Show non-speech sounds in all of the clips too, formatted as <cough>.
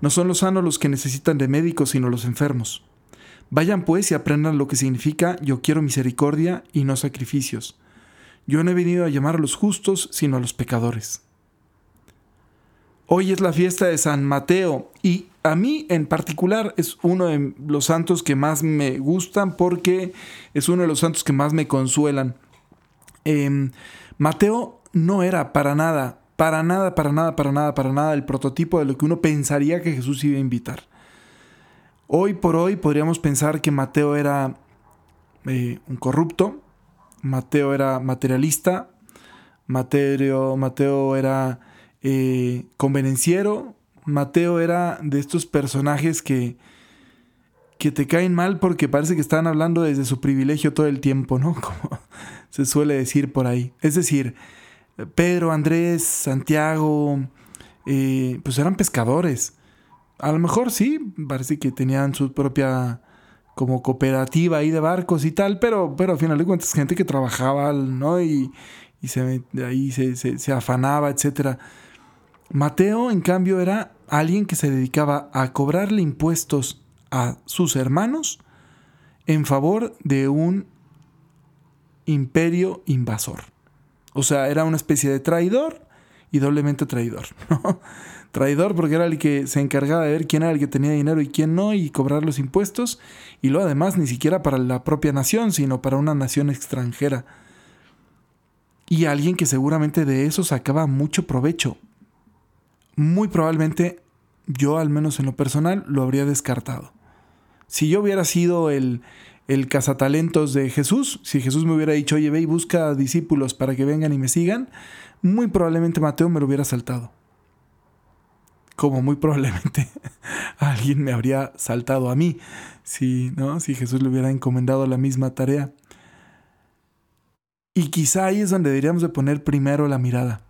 no son los sanos los que necesitan de médicos, sino los enfermos. Vayan pues y aprendan lo que significa yo quiero misericordia y no sacrificios. Yo no he venido a llamar a los justos, sino a los pecadores. Hoy es la fiesta de San Mateo y a mí en particular es uno de los santos que más me gustan porque es uno de los santos que más me consuelan. Em, Mateo no era para nada para nada, para nada, para nada, para nada el prototipo de lo que uno pensaría que Jesús iba a invitar. Hoy por hoy podríamos pensar que Mateo era eh, un corrupto, Mateo era materialista, Mateo, Mateo era eh, convenenciero, Mateo era de estos personajes que, que te caen mal porque parece que están hablando desde su privilegio todo el tiempo, ¿no? <laughs> Como se suele decir por ahí. Es decir, Pedro, Andrés, Santiago, eh, pues eran pescadores. A lo mejor sí, parece que tenían su propia como cooperativa ahí de barcos y tal, pero, pero al final de cuentas gente que trabajaba, ¿no? Y, y se, ahí se, se afanaba, etc. Mateo, en cambio, era alguien que se dedicaba a cobrarle impuestos a sus hermanos en favor de un imperio invasor. O sea, era una especie de traidor y doblemente traidor. <laughs> Traidor porque era el que se encargaba de ver quién era el que tenía dinero y quién no y cobrar los impuestos. Y luego además ni siquiera para la propia nación, sino para una nación extranjera. Y alguien que seguramente de eso sacaba mucho provecho. Muy probablemente yo, al menos en lo personal, lo habría descartado. Si yo hubiera sido el, el cazatalentos de Jesús, si Jesús me hubiera dicho, oye, ve y busca discípulos para que vengan y me sigan, muy probablemente Mateo me lo hubiera saltado. Como muy probablemente <laughs> alguien me habría saltado a mí, si, ¿no? si Jesús le hubiera encomendado la misma tarea. Y quizá ahí es donde deberíamos de poner primero la mirada.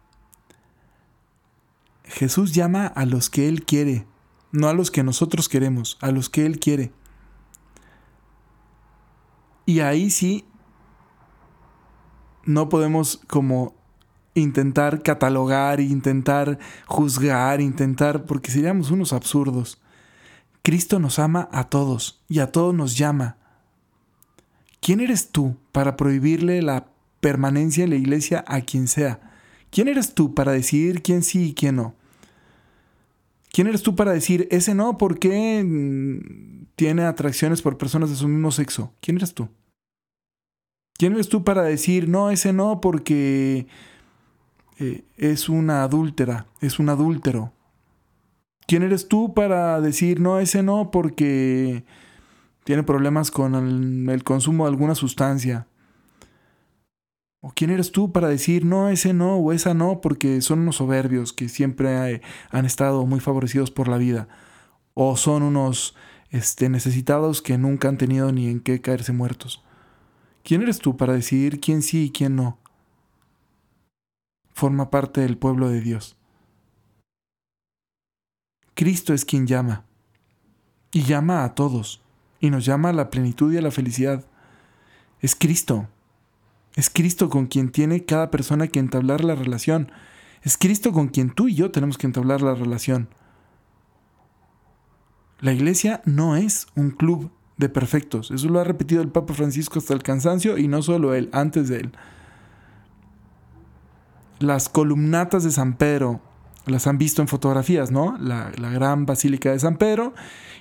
Jesús llama a los que Él quiere, no a los que nosotros queremos, a los que Él quiere. Y ahí sí no podemos como intentar catalogar, intentar juzgar, intentar, porque seríamos unos absurdos. Cristo nos ama a todos y a todos nos llama. ¿Quién eres tú para prohibirle la permanencia en la iglesia a quien sea? ¿Quién eres tú para decidir quién sí y quién no? ¿Quién eres tú para decir ese no porque mm, tiene atracciones por personas de su mismo sexo? ¿Quién eres tú? ¿Quién eres tú para decir, no, ese no, porque eh, es una adúltera, es un adúltero? ¿Quién eres tú para decir, no, ese no, porque tiene problemas con el, consumo de alguna sustancia? ¿O quién eres tú para decir, no, ese no o esa no, porque son unos soberbios que siempre eh, han estado muy favorecidos por la vida? ¿O son unos este, necesitados que nunca han tenido ni en qué caerse muertos? ¿Quién eres tú para decidir quién sí y quién no? Forma parte del pueblo de Dios. Cristo es quien llama. Y llama a todos. Y nos llama a la plenitud y a la felicidad. Es Cristo. Es Cristo con quien tiene cada persona que entablar la relación. Es Cristo con quien tú y yo tenemos que entablar la relación. La iglesia no es un club de perfectos. Eso lo ha repetido el Papa Francisco hasta el cansancio y no solo él, antes de él. Las columnatas de San Pedro las han visto en fotografías, ¿no? La, la gran basílica de San Pedro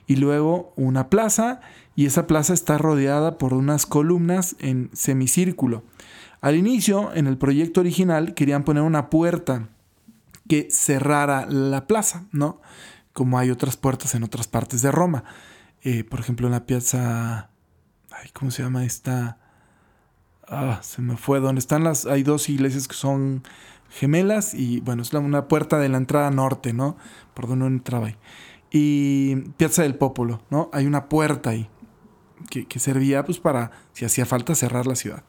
y luego una plaza y esa plaza está rodeada por unas columnas en semicírculo. Al inicio, en el proyecto original, querían poner una puerta que cerrara la plaza, ¿no? Como hay otras puertas en otras partes de Roma. Eh, por ejemplo, en la piazza. ¿Cómo se llama esta? Ah, se me fue. Donde están las. Hay dos iglesias que son gemelas y bueno, es una puerta de la entrada norte, ¿no? Por donde uno entraba ahí. y Piazza del Popolo, ¿no? Hay una puerta ahí que, servía pues para, si hacía falta, cerrar la ciudad.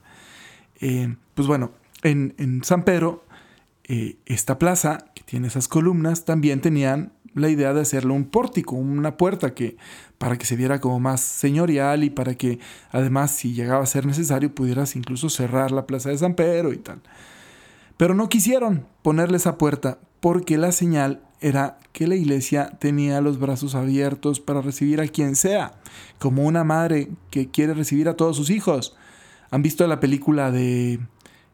Eh, pues bueno, en, San Pedro, eh, esta plaza que tiene esas columnas, también tenían la idea de hacerle un pórtico, una puerta que para que se viera como más señorial y para que además si llegaba a ser necesario pudieras incluso cerrar la plaza de San Pedro y tal. Pero no quisieron ponerle esa puerta porque la señal era que la iglesia tenía los brazos abiertos para recibir a quien sea, como una madre que quiere recibir a todos sus hijos. ¿Han visto la película de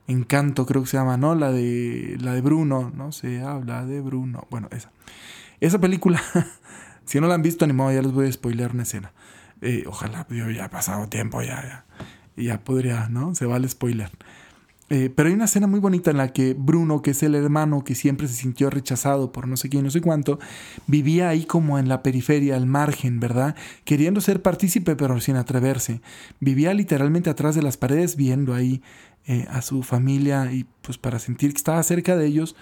Encanto, creo que se llama, ¿no? La de la de Bruno, ¿no? Se habla de Bruno. Bueno, esa. Esa película, <laughs> si no la han visto, ni modo, ya les voy a spoilear una escena. Eh, ojalá, yo ya ha pasado tiempo, ya, ya. Ya podría, ¿no? Se va el spoiler. Eh, pero hay una escena muy bonita en la que Bruno, que es el hermano que siempre se sintió rechazado por no sé quién, no sé cuánto, vivía ahí como en la periferia, al margen, ¿verdad? Queriendo ser partícipe pero sin atreverse. Vivía literalmente atrás de las paredes viendo ahí eh, a su familia y pues para sentir que estaba cerca de ellos,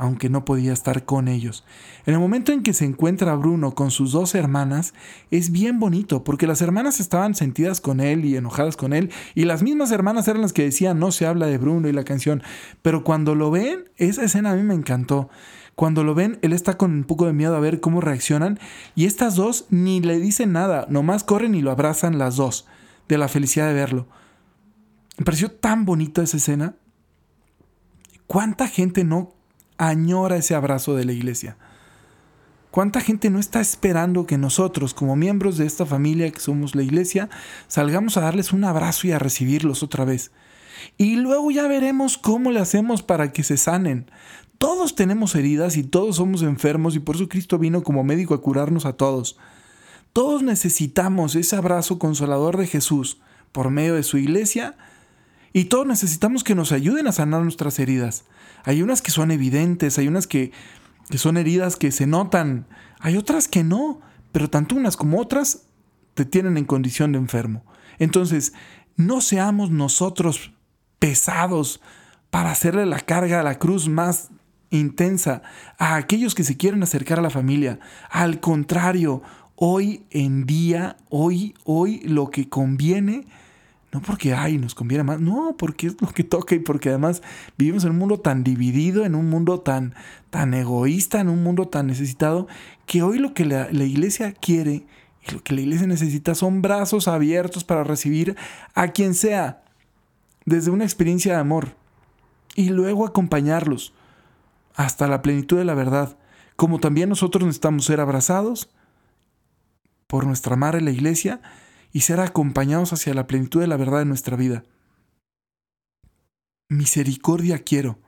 aunque no podía estar con ellos. En el momento en que se encuentra Bruno con sus dos hermanas, es bien bonito, porque las hermanas estaban sentidas con él y enojadas con él, y las mismas hermanas eran las que decían no se habla de Bruno y la canción, pero cuando lo ven, esa escena a mí me encantó. Cuando lo ven, él está con un poco de miedo a ver cómo reaccionan, y estas dos ni le dicen nada, nomás corren y lo abrazan las dos, de la felicidad de verlo. Me pareció tan bonita esa escena. ¿Cuánta gente no añora ese abrazo de la iglesia. ¿Cuánta gente no está esperando que nosotros, como miembros de esta familia que somos la iglesia, salgamos a darles un abrazo y a recibirlos otra vez? Y luego ya veremos cómo le hacemos para que se sanen. Todos tenemos heridas y todos somos enfermos y por eso Cristo vino como médico a curarnos a todos. Todos necesitamos ese abrazo consolador de Jesús por medio de su iglesia y todos necesitamos que nos ayuden a sanar nuestras heridas. Hay unas que son evidentes, hay unas que, son heridas que se notan, hay otras que no, pero tanto unas como otras te tienen en condición de enfermo. Entonces, no seamos nosotros pesados para hacerle la carga a la cruz más intensa a aquellos que se quieren acercar a la familia. Al contrario, hoy en día, hoy, hoy lo que conviene no porque, ay, nos conviene más, no, porque es lo que toca y porque además vivimos en un mundo tan dividido, en un mundo tan, tan egoísta, en un mundo tan necesitado, que hoy lo que la, la iglesia quiere y lo que la iglesia necesita son brazos abiertos para recibir a quien sea, desde una experiencia de amor, y luego acompañarlos hasta la plenitud de la verdad, como también nosotros necesitamos ser abrazados por nuestra madre la iglesia, y ser acompañados hacia la plenitud de la verdad de nuestra vida. Misericordia quiero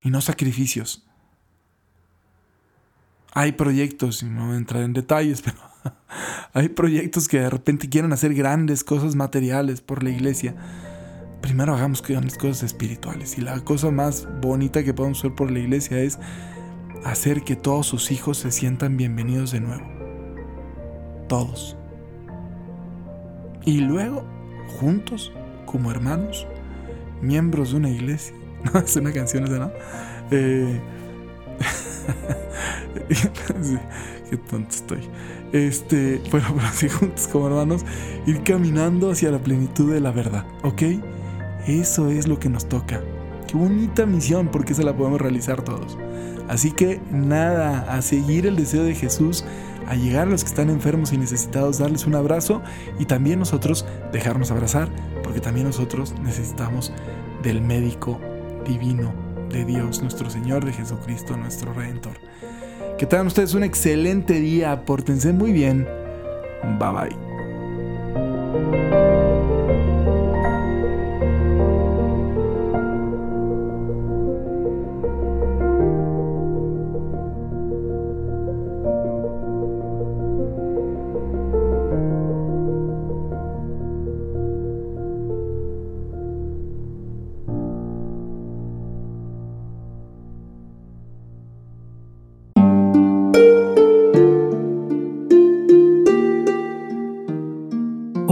y no sacrificios. Hay proyectos, y no voy a entrar en detalles, <laughs> pero hay proyectos que de repente quieren hacer grandes cosas materiales por la iglesia. Primero hagamos grandes cosas espirituales. Y la cosa más bonita que podemos hacer por la iglesia es hacer que todos sus hijos se sientan bienvenidos de nuevo. Todos. Y luego, juntos, como hermanos, miembros de una iglesia. <laughs> No, es una canción esa, ¿no? Eh, <laughs> qué tonto estoy. Este, bueno, pero así juntos como hermanos, ir caminando hacia la plenitud de la verdad, ¿ok? Eso es lo que nos toca. Qué bonita misión, porque se la podemos realizar todos. Así que nada, a seguir el deseo de Jesús a llegar a los que están enfermos y necesitados, darles un abrazo y también nosotros dejarnos abrazar, porque también nosotros necesitamos del médico divino de Dios, nuestro Señor, de Jesucristo, nuestro Redentor. Que tengan ustedes un excelente día, pórtense muy bien. Bye bye.